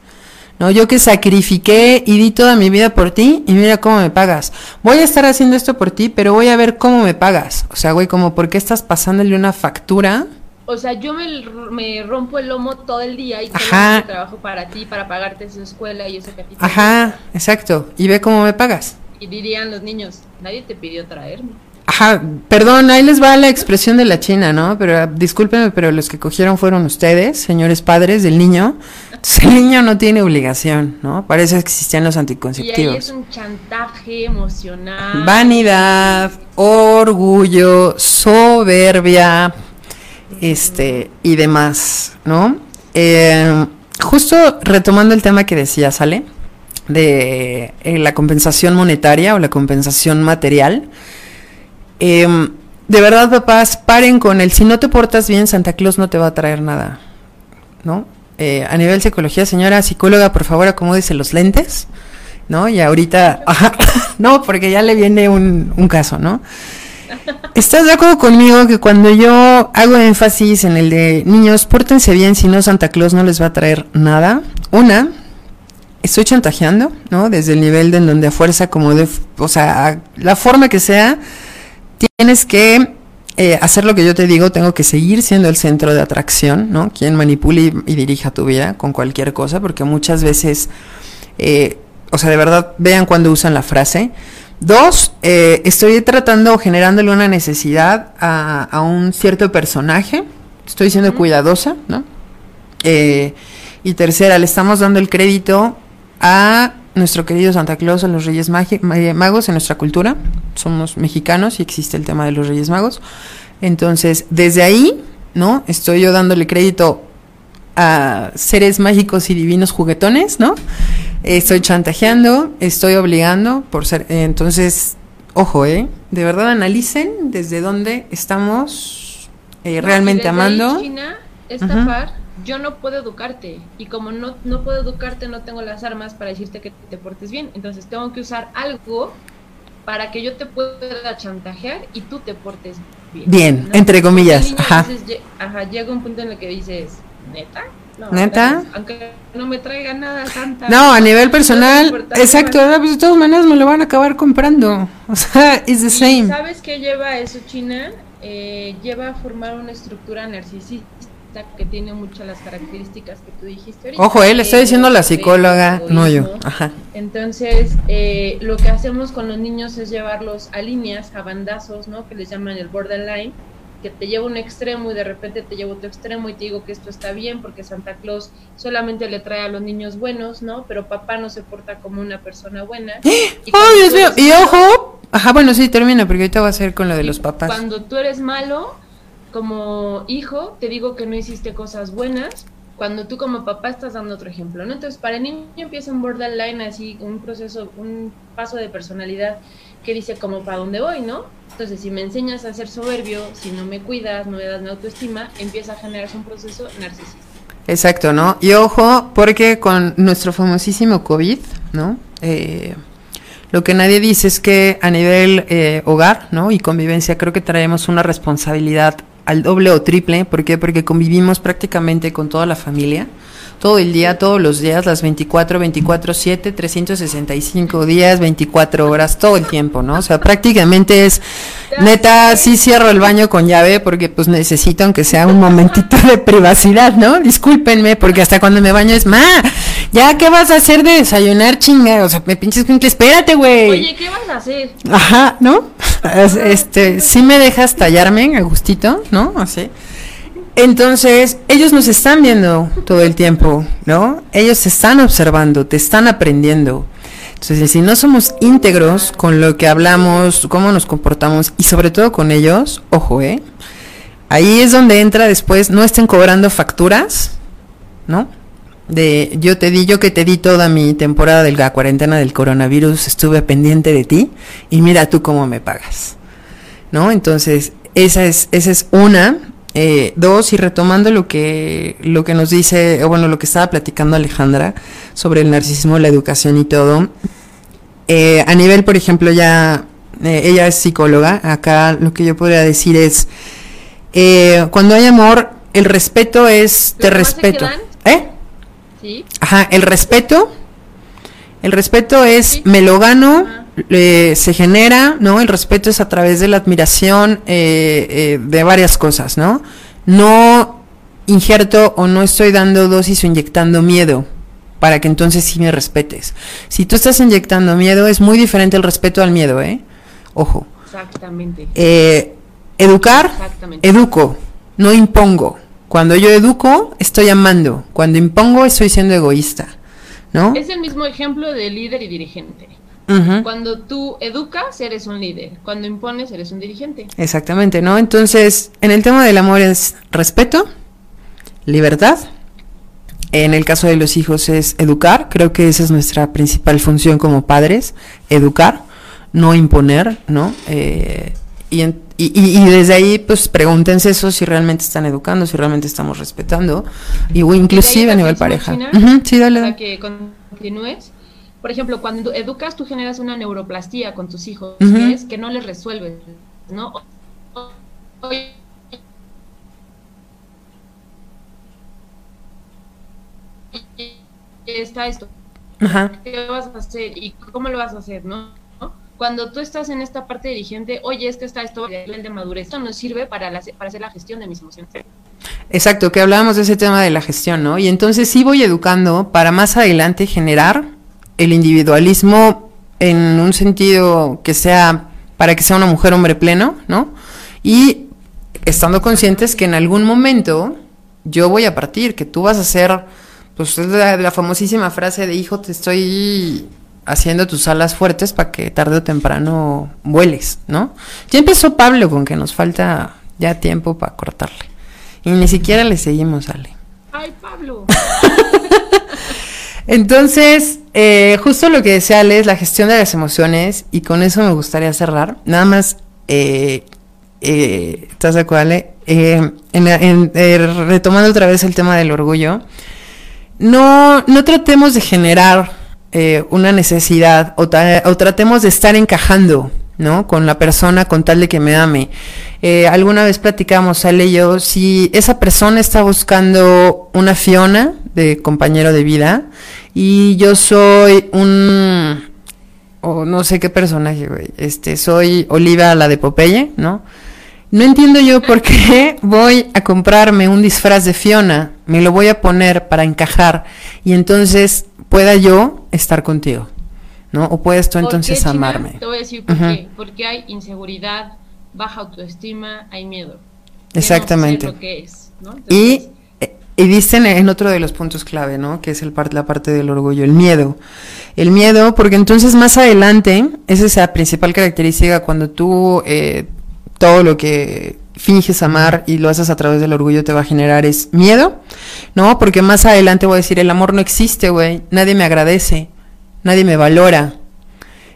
S1: No, yo que sacrifiqué y di toda mi vida por ti y mira cómo me pagas. Voy a estar haciendo esto por ti, pero voy a ver cómo me pagas. O sea, güey, como por qué estás pasándole una factura.
S2: O sea, yo me, me rompo el lomo todo el día y
S1: Ajá.
S2: trabajo para ti, para pagarte su escuela y eso que
S1: Ajá, exacto. Y ve cómo me pagas.
S2: Y dirían los niños, nadie te pidió traerme.
S1: Ajá, perdón, ahí les va la expresión de la China, ¿no? Pero discúlpenme, pero los que cogieron fueron ustedes, señores padres del niño. Entonces, el niño no tiene obligación, ¿no? Parece que existían los
S2: Y ahí
S1: anticonceptivos.
S2: es un chantaje emocional.
S1: Vanidad, orgullo, soberbia, este, y demás, ¿no? Eh, justo retomando el tema que decía, ¿sale? De eh, la compensación monetaria o la compensación material. Em, de verdad, papás, paren con el si no te portas bien, Santa Claus no te va a traer nada, ¿no? Eh, a nivel psicología, señora psicóloga, por favor, acomódese los lentes, ¿no? Y ahorita, no, porque ya le viene un, un caso, ¿no? ¿Estás de acuerdo conmigo que cuando yo hago énfasis en el de niños, pórtense bien, si no Santa Claus no les va a traer nada? Una, estoy chantajeando, ¿no? Desde el nivel de en donde a fuerza, como de, o sea, la forma que sea, tienes que eh, hacer lo que yo te digo, tengo que seguir siendo el centro de atracción, ¿no? Quien manipule y, y dirija tu vida con cualquier cosa, porque muchas veces, eh, o sea, de verdad, vean cuando usan la frase. Dos, eh, estoy tratando, generándole una necesidad a, a un cierto personaje, estoy siendo cuidadosa, ¿no? Y tercera, le estamos dando el crédito a nuestro querido Santa Claus, a los Reyes Magos en nuestra cultura. Somos mexicanos y existe el tema de los Reyes Magos. Entonces, desde ahí, ¿no? Estoy yo dándole crédito a seres mágicos y divinos juguetones, ¿no? Estoy chantajeando, estoy obligando por ser. entonces, ojo, ¿eh? De verdad analicen desde dónde estamos eh, realmente amando.
S2: China, esta par, yo no puedo educarte. Y como no, no puedo educarte, no tengo las armas para decirte que te portes bien. Entonces tengo que usar algo para que yo te pueda chantajear y tú te portes bien.
S1: Bien, entre comillas, ajá.
S2: llega un punto en el que dices, ¿neta? No,
S1: ¿Neta?
S2: Aunque no me traiga nada, Santa.
S1: No, a nivel personal, exacto, pues de todas maneras me lo van a acabar comprando. O sea, it's the
S2: ¿Y
S1: same.
S2: ¿Sabes qué lleva eso, China? Eh, lleva a formar una estructura narcisista que tiene muchas las características que tú dijiste ahorita.
S1: Ojo, él está diciendo la psicóloga, no yo. Ajá.
S2: Entonces, eh, lo que hacemos con los niños es llevarlos a líneas, a bandazos, ¿no? Que les llaman el borderline, que te lleva un extremo y de repente te llevo otro extremo y te digo que esto está bien porque Santa Claus solamente le trae a los niños buenos, ¿no? Pero papá no se porta como una persona buena. Y
S1: ¡Ay,
S2: cuando
S1: Dios mío! Y ojo, ajá, bueno, sí, termina, porque ahorita va a ser con lo de los papás.
S2: Cuando tú eres malo, como hijo, te digo que no hiciste cosas buenas. Cuando tú como papá estás dando otro ejemplo, ¿no? Entonces, para el niño empieza un borderline así, un proceso, un paso de personalidad que dice como para dónde voy, ¿no? Entonces, si me enseñas a ser soberbio, si no me cuidas, no me das mi autoestima, empieza a generarse un proceso narcisista.
S1: Exacto, ¿no? Y ojo, porque con nuestro famosísimo COVID, ¿no? Eh, lo que nadie dice es que a nivel eh, hogar, ¿no? Y convivencia, creo que traemos una responsabilidad al doble o triple. ¿Por qué? Porque convivimos prácticamente con toda la familia, todo el día, todos los días, las 24, 24, 7, 365 días, 24 horas, todo el tiempo, ¿no? O sea, prácticamente es, neta, sí cierro el baño con llave porque pues necesito aunque sea un momentito de privacidad, ¿no? Discúlpenme, porque hasta cuando me baño es, ma, ya, ¿qué vas a hacer de desayunar, chinga? O sea, me pinches con espérate, güey.
S2: Oye, ¿qué vas a hacer?
S1: Ajá, ¿no? Es- Este, sí me dejas tallarme a gustito, ¿no? Así. Entonces, ellos nos están viendo todo el tiempo, ¿no? Ellos te están observando, te están aprendiendo. Entonces, si no somos íntegros con lo que hablamos, cómo nos comportamos y sobre todo con ellos, ojo, ¿eh? Ahí es donde entra después, no estén cobrando facturas, ¿no? De yo te di, yo que te di toda mi temporada de la cuarentena del coronavirus, estuve pendiente de ti y mira tú cómo me pagas, ¿no? Entonces, esa es, esa es una. Eh, dos, y retomando lo que, lo que nos dice, o bueno, lo que estaba platicando Alejandra sobre el narcisismo, la educación y todo. Eh, a nivel, por ejemplo, ya, eh, ella es psicóloga, acá lo que yo podría decir es, eh, cuando hay amor, el respeto es, te
S2: ¿Los demás se
S1: respeto. ¿Eh?
S2: ¿Sí?
S1: Ajá, el respeto. El respeto es,
S2: Sí.
S1: me lo gano, eh, se genera, ¿no? El respeto es a través de la admiración eh, eh, de varias cosas, ¿no? No injerto o no estoy dando dosis o inyectando miedo para que entonces sí me respetes. Si tú estás inyectando miedo, es muy diferente el respeto al miedo, ¿eh? Ojo.
S2: Exactamente.
S1: Eh, educar,
S2: Exactamente.
S1: educo, no impongo. Cuando yo educo, estoy amando. Cuando impongo, estoy siendo egoísta. ¿No?
S2: Es el mismo ejemplo de líder y dirigente. Cuando tú educas, eres un líder. Cuando impones, eres un dirigente.
S1: Exactamente, ¿no? Entonces, en el tema del amor es respeto, libertad. En el caso de los hijos es educar. Creo que esa es nuestra principal función como padres, educar, no imponer, ¿no? Eh, Y, en- y, y- desde ahí, pues pregúntense eso si realmente están educando, si realmente estamos respetando, y o inclusive a nivel pareja.
S2: China,
S1: sí, dale.
S2: para que continúes. Por ejemplo, cuando educas, tú generas una neuroplastía con tus hijos, que es que no les resuelves, ¿no? Oye, está esto,
S1: Ajá.
S2: ¿qué vas a hacer? ¿Y cómo lo vas a hacer, no? Cuando tú estás en esta parte dirigente, oye, es que está esto, el nivel de madurez, esto nos sirve para, hacer la gestión de mis emociones.
S1: Exacto, que hablábamos de ese tema de la gestión, ¿no? Y entonces sí voy educando para más adelante generar el individualismo en un sentido que sea, para que sea una mujer hombre pleno, ¿no? Y estando conscientes que en algún momento yo voy a partir, que tú vas a ser, pues es la, la famosísima frase de hijo, te estoy haciendo tus alas fuertes para que tarde o temprano vueles, ¿no? Ya empezó Pablo con que nos falta ya tiempo para cortarle. Y ni siquiera le seguimos, Ale.
S2: ¡Ay, Pablo!
S1: Entonces, eh, justo lo que decía Ale es la gestión de las emociones y con eso me gustaría cerrar. Nada más, eh, eh, ¿estás de acuerdo, Ale? Eh, en- en- retomando otra vez el tema del orgullo, no, no tratemos de generar eh, una necesidad o, tratemos de estar encajando, ¿no? Con la persona con tal de que me ame. Eh, alguna vez platicamos, Ale y yo, si esa persona está buscando una Fiona de compañero de vida y yo soy un o no sé qué personaje, güey. Este, soy Oliva la de Popeye, ¿no? No entiendo yo por qué voy a comprarme un disfraz de Fiona, me lo voy a poner para encajar y entonces pueda yo estar contigo, ¿no? O puedes tú
S2: ¿Por
S1: entonces
S2: qué, China?
S1: amarme.
S2: Te voy a decir por qué. Porque hay inseguridad, baja autoestima, hay miedo.
S1: Exactamente.
S2: No sé lo que es, ¿no?
S1: Y,
S2: Entonces,
S1: eh, y dicen en otro de los puntos clave, ¿no? Que es el la parte del orgullo, el miedo. El miedo, porque entonces más adelante, esa es la principal característica cuando tú eh, todo lo que finges amar y lo haces a través del orgullo te va a generar es miedo, ¿no? Porque más adelante voy a decir, el amor no existe, güey. Nadie me agradece, nadie me valora.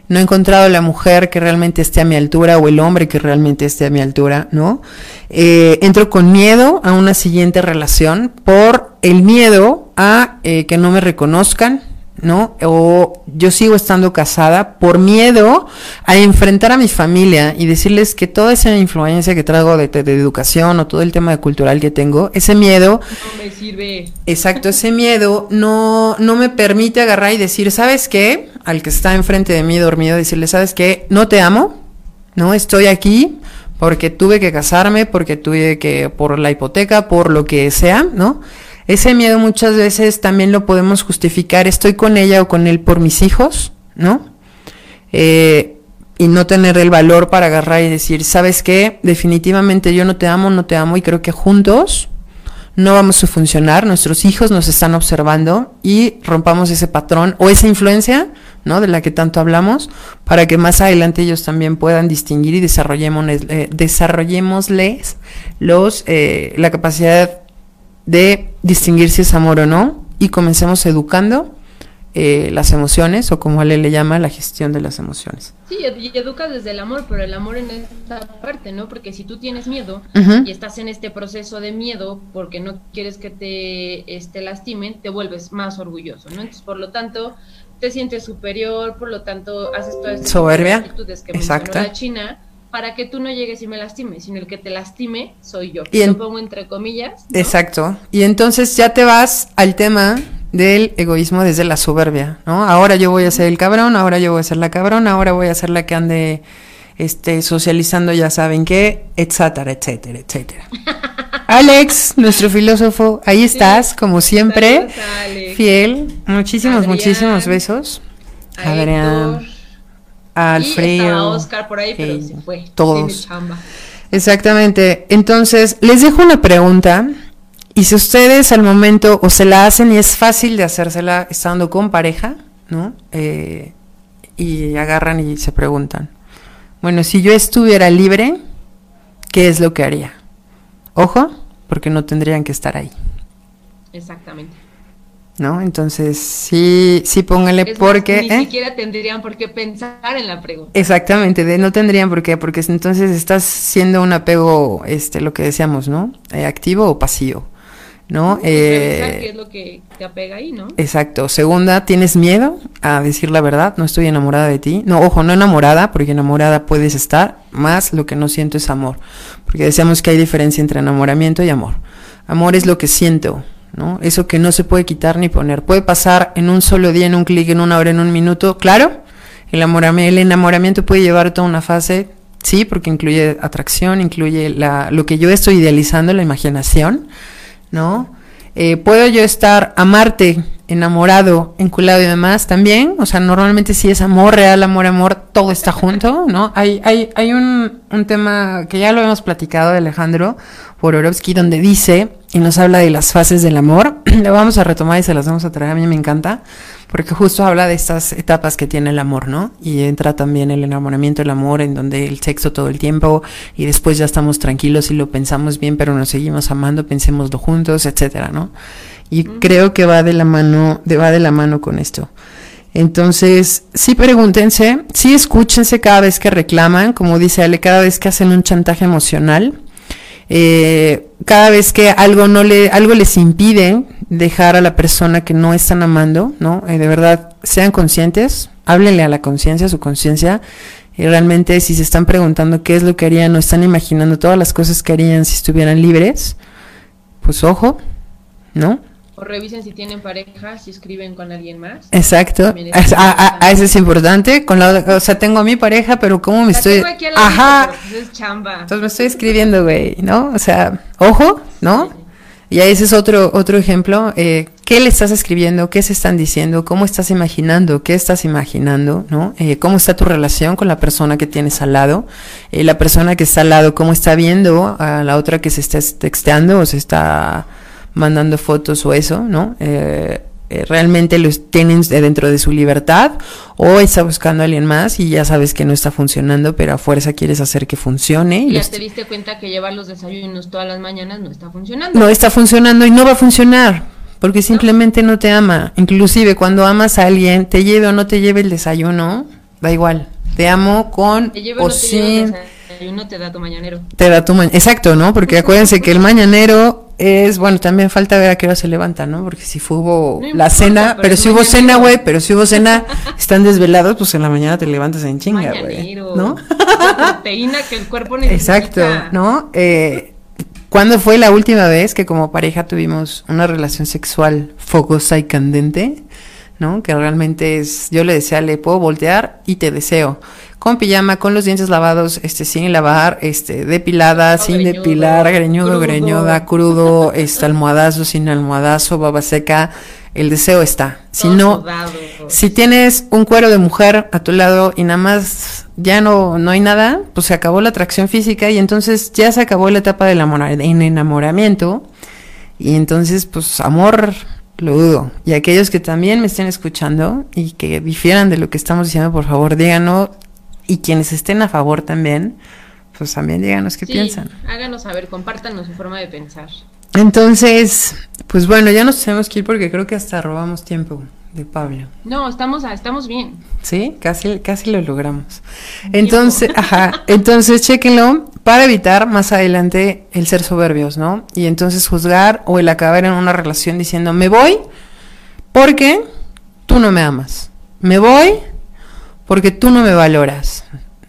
S1: No he encontrado la mujer que realmente esté a mi altura o el hombre que realmente esté a mi altura, ¿no? Eh, entro con miedo a una siguiente relación por el miedo a eh, que no me reconozcan, ¿no? O yo sigo estando casada por miedo a enfrentar a mi familia y decirles que toda esa influencia que traigo de, de educación o todo el tema de cultural que tengo, ese miedo
S2: no me sirve.
S1: Exacto, ese miedo no, no me permite agarrar y decir, ¿sabes qué? Al que está enfrente de mí dormido, decirle, ¿sabes qué? No te amo, no estoy aquí porque tuve que casarme, porque tuve que, por la hipoteca, por lo que sea, ¿no? Ese miedo muchas veces también lo podemos justificar, estoy con ella o con él por mis hijos, ¿no? Eh, y no tener el valor para agarrar y decir, ¿sabes qué? Definitivamente yo no te amo, no te amo y creo que juntos no vamos a funcionar, nuestros hijos nos están observando y rompamos ese patrón o esa influencia, ¿no? De la que tanto hablamos, para que más adelante ellos también puedan distinguir y desarrollemos, eh, los, eh, la capacidad de distinguir si es amor o no y comencemos educando eh, las emociones o como Ale le llama la gestión de las emociones.
S2: Sí, y educas desde el amor, pero el amor en esta parte, ¿no? Porque si tú tienes miedo y estás en este proceso de miedo porque no quieres que te este, lastimen, te vuelves más orgulloso, ¿no? Entonces, por lo tanto, te sientes superior, por lo tanto, haces todas estas actitudes que mencionó la China para que tú no llegues y me lastimes, sino el que te lastime soy yo.
S1: Y en-
S2: Lo pongo entre comillas. ¿no?
S1: Exacto. Y entonces ya te vas al tema del egoísmo desde la soberbia, ¿no? Ahora yo voy a ser el cabrón, ahora yo voy a ser la cabrona, ahora voy a ser la que ande este socializando, ya saben qué, etcétera, etcétera, etcétera. Alex, nuestro filósofo, ahí estás, como siempre, fiel. Muchísimos,
S2: Adrián,
S1: muchísimos besos. Adrián,
S2: Héctor,
S1: al
S2: y
S1: frío.
S2: estaba Oscar por ahí, pero se fue.
S1: todos.
S2: Chamba.
S1: Exactamente. Entonces, les dejo una pregunta. Y si ustedes al momento o se la hacen y es fácil de hacérsela estando con pareja, ¿no? Eh, y agarran y se preguntan, bueno, si yo estuviera libre, ¿qué es lo que haría? Ojo, porque no tendrían que estar ahí.
S2: Exactamente.
S1: ¿No? Entonces, sí, sí póngale
S2: Es
S1: porque...
S2: ni
S1: ¿eh?
S2: siquiera tendrían por qué pensar en la pregunta.
S1: Exactamente, de, no tendrían por qué, porque entonces estás siendo un apego, este, lo que decíamos, ¿no? Eh, activo o pasivo, ¿no?
S2: Qué
S1: Eh,
S2: es lo que te apega ahí, ¿no?
S1: exacto. Segunda, tienes miedo a decir la verdad, no estoy enamorada de ti. No, ojo, no enamorada, porque enamorada puedes estar, más lo que no siento es amor. Porque decíamos que hay diferencia entre enamoramiento y amor. Amor es lo que siento, ¿no? Eso que no se puede quitar ni poner. Puede pasar en un solo día, en un clic, en una hora, en un minuto, claro. El, el enamoramiento puede llevar toda una fase, sí, porque incluye atracción, incluye la, lo que yo estoy idealizando, la imaginación, ¿no? Eh, puedo yo estar amarte, enamorado, enculado y demás también, o sea, normalmente si es amor real, amor, amor, todo está junto, ¿no? Hay, hay, hay un, un tema que ya lo hemos platicado de Alejandro Borodowski, donde dice y nos habla de las fases del amor, lo vamos a retomar y se las vamos a traer, a mí me encanta, porque justo habla de estas etapas que tiene el amor, ¿no? Y entra también el enamoramiento, el amor, en donde el sexo todo el tiempo y después ya estamos tranquilos y lo pensamos bien, pero nos seguimos amando, pensémoslo juntos, etcétera, ¿no? Y creo que va de la mano, de, va de la mano con esto. Entonces, sí pregúntense, sí escúchense cada vez que reclaman, como dice Ale, cada vez que hacen un chantaje emocional, eh, cada vez que algo no le, algo les impide dejar a la persona que no están amando, ¿no? Eh, de verdad, sean conscientes, háblenle a la conciencia, a su conciencia, y realmente si se están preguntando qué es lo que harían o están imaginando todas las cosas que harían si estuvieran libres, pues ojo, ¿no?
S2: O revisen si tienen pareja, si escriben con alguien más.
S1: Exacto,
S2: es
S1: a, a- a- a
S2: importante.
S1: eso es importante. Con la, o sea, tengo a mi pareja, pero cómo me
S2: La
S1: estoy,
S2: tengo aquí
S1: ajá,
S2: pero pues es chamba.
S1: entonces me estoy escribiendo, güey, ¿no? O sea, ojo, ¿no? Y ese es otro, otro ejemplo. Eh, ¿Qué le estás escribiendo? ¿Qué se están diciendo? ¿Cómo estás imaginando? ¿Qué estás imaginando? ¿No? Eh, ¿Cómo está tu relación con la persona que tienes al lado? Eh, la persona que está al lado, ¿cómo está viendo a la otra que se está texteando o se está mandando fotos o eso, ¿no? Eh, realmente los tienen de- dentro de su libertad o está buscando a alguien más y ya sabes que no está funcionando, pero a fuerza quieres hacer que funcione. y
S2: ya
S1: los-
S2: te diste cuenta que llevar los desayunos todas las mañanas no está funcionando.
S1: no está funcionando y no va a funcionar porque simplemente no te ama. Inclusive cuando amas a alguien, te lleve o no te lleve el desayuno, da igual. Te amo con
S2: Te lleva
S1: o
S2: no te
S1: sin
S2: el desayuno, te da tu mañanero.
S1: te da tu ma- exacto, ¿no? Porque acuérdense que el mañanero es, bueno, también falta ver a qué hora se levanta, ¿no? Porque si fue hubo
S2: No
S1: la
S2: importa,
S1: cena,
S2: pero
S1: pero si hubo cena, güey, pero si hubo cena, están desvelados, pues en la mañana te levantas en chinga, güey. ¿no?
S2: La proteína que el cuerpo necesita.
S1: Exacto, ¿no? Eh, ¿Cuándo fue la última vez que como pareja tuvimos una relación sexual fogosa y candente? ¿No? Que realmente es, yo le decía, le puedo voltear y te deseo. Con pijama, con los dientes lavados, este, sin lavar, este, depilada, sin
S2: greñudo,
S1: depilar, greñudo,
S2: crudo.
S1: greñuda, crudo, este, almohadazo, sin almohadazo, baba seca. El deseo está. Si
S2: Todo
S1: no,
S2: sudado.
S1: si tienes un cuero de mujer a tu lado y nada más ya no, no hay nada, pues se acabó la atracción física y entonces ya se acabó la etapa del amor, en enamoramiento. Y entonces, pues amor, lo dudo. Y aquellos que también me estén escuchando y que difieran de lo que estamos diciendo, por favor, díganos. Y quienes estén a favor también, pues también díganos qué
S2: Sí,
S1: piensan.
S2: Háganos saber, compártanos su forma de pensar.
S1: Entonces, pues bueno, ya nos tenemos que ir porque creo que hasta robamos tiempo de Pablo.
S2: No, estamos, a- estamos bien.
S1: Sí, casi, casi lo logramos. Entonces, ajá, entonces chéquenlo para evitar más adelante el ser soberbios, ¿no? Y entonces juzgar o el acabar en una relación diciendo, me voy porque tú no me amas. Me voy porque tú no me valoras.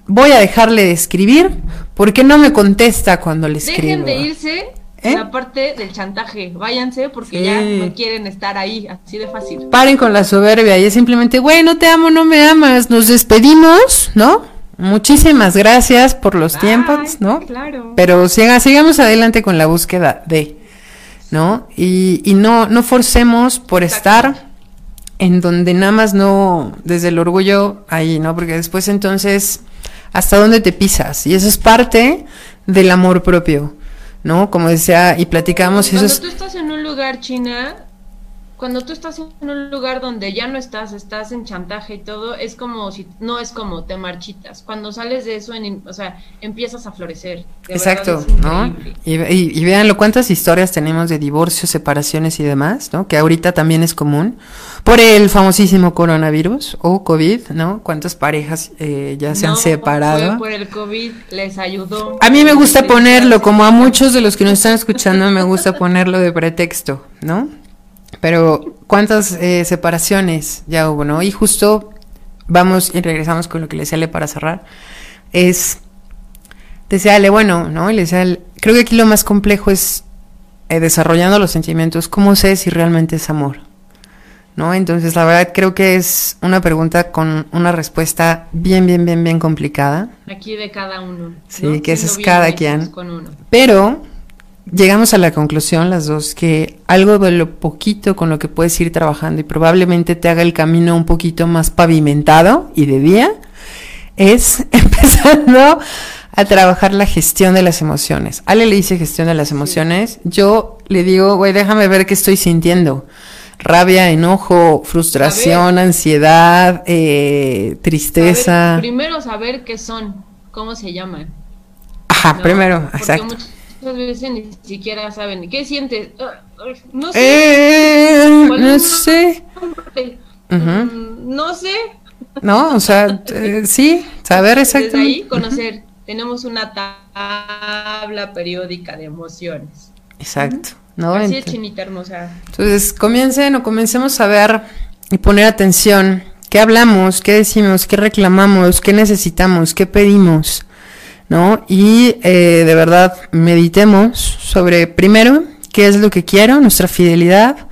S1: Voy a dejarle de escribir porque no me contesta cuando le escribo.
S2: Dejen de irse
S1: ¿Eh?
S2: la parte del chantaje. Váyanse porque
S1: Sí.
S2: ya no quieren estar ahí, así de fácil.
S1: Paren con la soberbia y es simplemente, güey, no te amo, no me amas, nos despedimos, ¿no? Muchísimas gracias por los
S2: Bye,
S1: tiempos, ¿no?
S2: Claro.
S1: Pero siga, sigamos adelante con la búsqueda de, ¿no? Y, y no, no forcemos por
S2: Exacto.
S1: estar en donde nada más no, desde el orgullo ahí, ¿no? Porque después entonces, ¿hasta dónde te pisas? Y eso es parte del amor propio, ¿no? Como decía, y platicamos, eso
S2: Cuando tú estás en un lugar, China, cuando tú estás en un lugar donde ya no estás, estás en chantaje y todo, es como si, no es como te marchitas. Cuando sales de eso, en, o sea, empiezas a florecer. De
S1: Exacto, ¿no? Y, y, y véanlo, cuántas historias tenemos de divorcios, separaciones y demás, ¿no? Que ahorita también es común por el famosísimo coronavirus o COVID, ¿no? Cuántas parejas eh, ya se
S2: No,
S1: han separado.
S2: fue por el COVID, les ayudó.
S1: A mí me gusta ponerlo, como a muchos de los que nos están escuchando, me gusta ponerlo de pretexto, ¿no? Pero cuántas eh, separaciones ya hubo, ¿no? Y justo vamos y regresamos con lo que le decía Ale para cerrar. Es, decía Ale, bueno, ¿no? Y le decía Ale, creo que aquí lo más complejo es eh, desarrollando los sentimientos, ¿cómo sé si realmente es amor? ¿No? Entonces, la verdad creo que es una pregunta con una respuesta bien, bien, bien, bien complicada.
S2: Aquí de cada uno.
S1: Sí,
S2: ¿no?
S1: que es cada quien.
S2: Con uno.
S1: Pero llegamos a la conclusión las dos que algo de lo poquito con lo que puedes ir trabajando y probablemente te haga el camino un poquito más pavimentado y de día es empezando a trabajar la gestión de las emociones. Ale le dice gestión de las emociones, yo le digo, güey, déjame ver qué estoy sintiendo. Rabia, enojo, frustración, ansiedad, eh, tristeza.
S2: Saber- primero saber qué son, cómo se llaman.
S1: Ajá,
S2: ¿no?
S1: primero,
S2: Porque
S1: exacto.
S2: muchas veces ni siquiera saben. ¿Qué sientes? Ah, no sé.
S1: Eh.
S2: Mm, No sé.
S1: No, o sea, eh, sí, saber
S2: Desde ahí
S1: exactamente.
S2: conocer. Tenemos una tabla periódica de emociones.
S1: Exacto, ¿no?
S2: Así es, chinita hermosa.
S1: Entonces, comiencen o comencemos a ver y poner atención. ¿Qué hablamos? ¿Qué decimos? ¿Qué reclamamos? ¿Qué necesitamos? ¿Qué pedimos? ¿No? Y eh, de verdad, meditemos sobre, primero, qué es lo que quiero, nuestra fidelidad,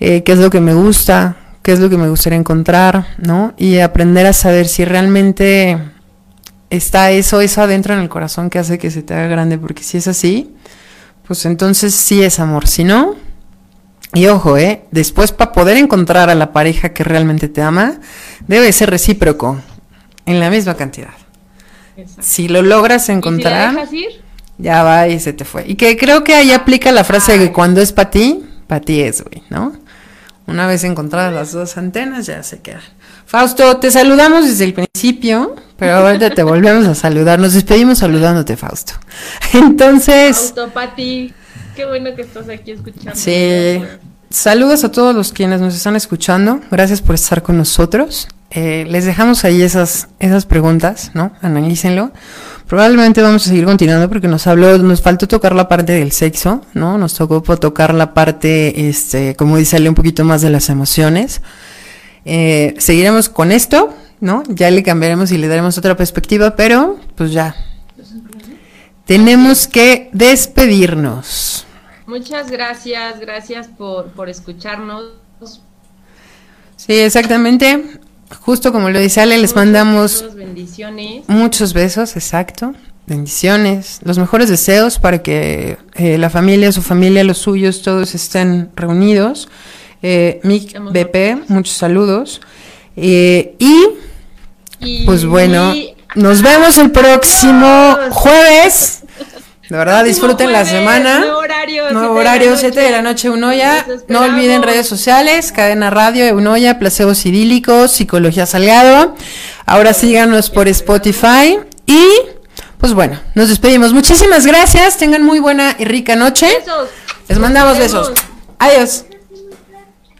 S1: eh, qué es lo que me gusta, qué es lo que me gustaría encontrar, ¿no? Y aprender a saber si realmente está eso, eso adentro en el corazón que hace que se te haga grande, porque si es así, pues entonces sí es amor, si no, y ojo, ¿eh? Después para poder encontrar a la pareja que realmente te ama, debe ser recíproco, en la misma cantidad.
S2: Exacto.
S1: Si lo logras
S2: ¿Y si la
S1: encontrar,
S2: ir?
S1: ya va y se te fue. Y que creo que ahí aplica la frase de que cuando es para ti, para ti es, güey, ¿no? Una vez encontradas las dos antenas, ya se queda. Fausto, te saludamos desde el principio, pero ahorita te volvemos a saludar. Nos despedimos saludándote, Fausto. Entonces,
S2: Autopati. Qué bueno que estás aquí escuchando.
S1: Sí. Saludos a todos los quienes nos están escuchando. Gracias por estar con nosotros. Eh, les dejamos ahí esas, esas preguntas, ¿no? Analícenlo. Probablemente vamos a seguir continuando porque nos habló, nos faltó tocar la parte del sexo, ¿no? Nos tocó tocar la parte, este, como dice Ale, un poquito más de las emociones. Eh, seguiremos con esto, ¿no? Ya le cambiaremos y le daremos otra perspectiva, pero pues ya. Tenemos que despedirnos.
S2: Muchas gracias, gracias por, por escucharnos.
S1: Sí, exactamente. Justo como lo dice Ale, les mandamos
S2: bendiciones.
S1: muchos besos, exacto. Bendiciones, los mejores deseos para que eh, la familia, su familia, los suyos, todos estén reunidos. Eh, Mick BP, muchos saludos. Eh, y
S2: Y
S1: pues bueno, nos vemos el próximo jueves. De verdad, disfruten la semana.
S2: Horario,
S1: Nuevo
S2: siete de la
S1: horario,
S2: noche.
S1: 7 de la noche, Unoya. No olviden redes sociales, Cadena Radio, Unoya, Placebos Idílicos, Psicología Salgado. Ahora síganos por Spotify. Y, pues bueno, nos despedimos. Muchísimas gracias. Tengan muy buena y rica noche.
S2: Besos.
S1: Les mandamos besos. Adiós.